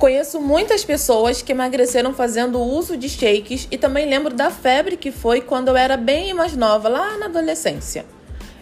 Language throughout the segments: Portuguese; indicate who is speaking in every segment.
Speaker 1: Conheço muitas pessoas que emagreceram fazendo uso de shakes e também lembro da febre que foi quando eu era bem mais nova, lá na adolescência.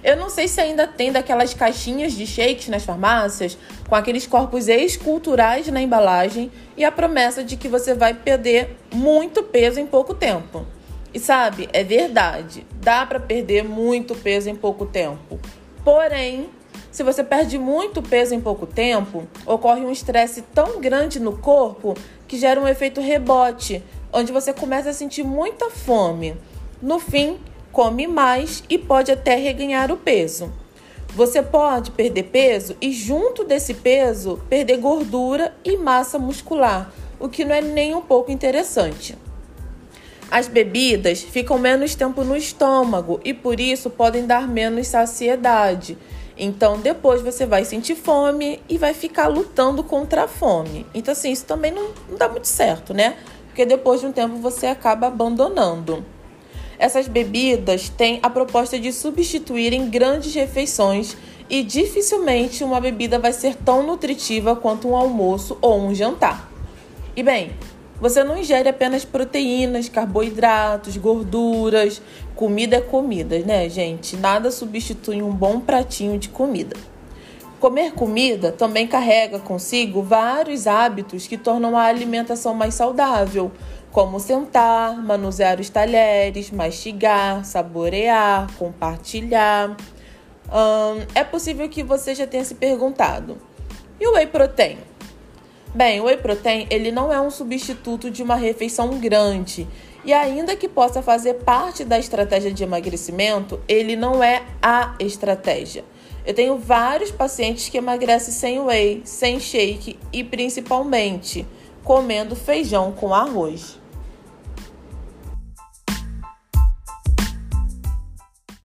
Speaker 1: Eu não sei se ainda tem daquelas caixinhas de shakes nas farmácias, com aqueles corpos esculturais na embalagem e a promessa de que você vai perder muito peso em pouco tempo. E sabe, é verdade, dá para perder muito peso em pouco tempo. Porém, se você perde muito peso em pouco tempo, ocorre um estresse tão grande no corpo que gera um efeito rebote, onde você começa a sentir muita fome. No fim, come mais e pode até reganhar o peso. Você pode perder peso e, junto desse peso, perder gordura e massa muscular, o que não é nem um pouco interessante. As bebidas ficam menos tempo no estômago e por isso podem dar menos saciedade. Então, depois você vai sentir fome e vai ficar lutando contra a fome. Então, assim, isso também não, não dá muito certo, né? Porque depois de um tempo você acaba abandonando. Essas bebidas têm a proposta de substituírem grandes refeições e dificilmente uma bebida vai ser tão nutritiva quanto um almoço ou um jantar. E bem, você não ingere apenas proteínas, carboidratos, gorduras. Comida é comida, né, gente? Nada substitui um bom pratinho de comida. Comer comida também carrega consigo vários hábitos que tornam a alimentação mais saudável, como sentar, manusear os talheres, mastigar, saborear, compartilhar. Hum, é possível que você já tenha se perguntado: e o whey protein? Bem, o whey protein ele não é um substituto de uma refeição grande e ainda que possa fazer parte da estratégia de emagrecimento, ele não é a estratégia. Eu tenho vários pacientes que emagrecem sem whey, sem shake e principalmente comendo feijão com arroz.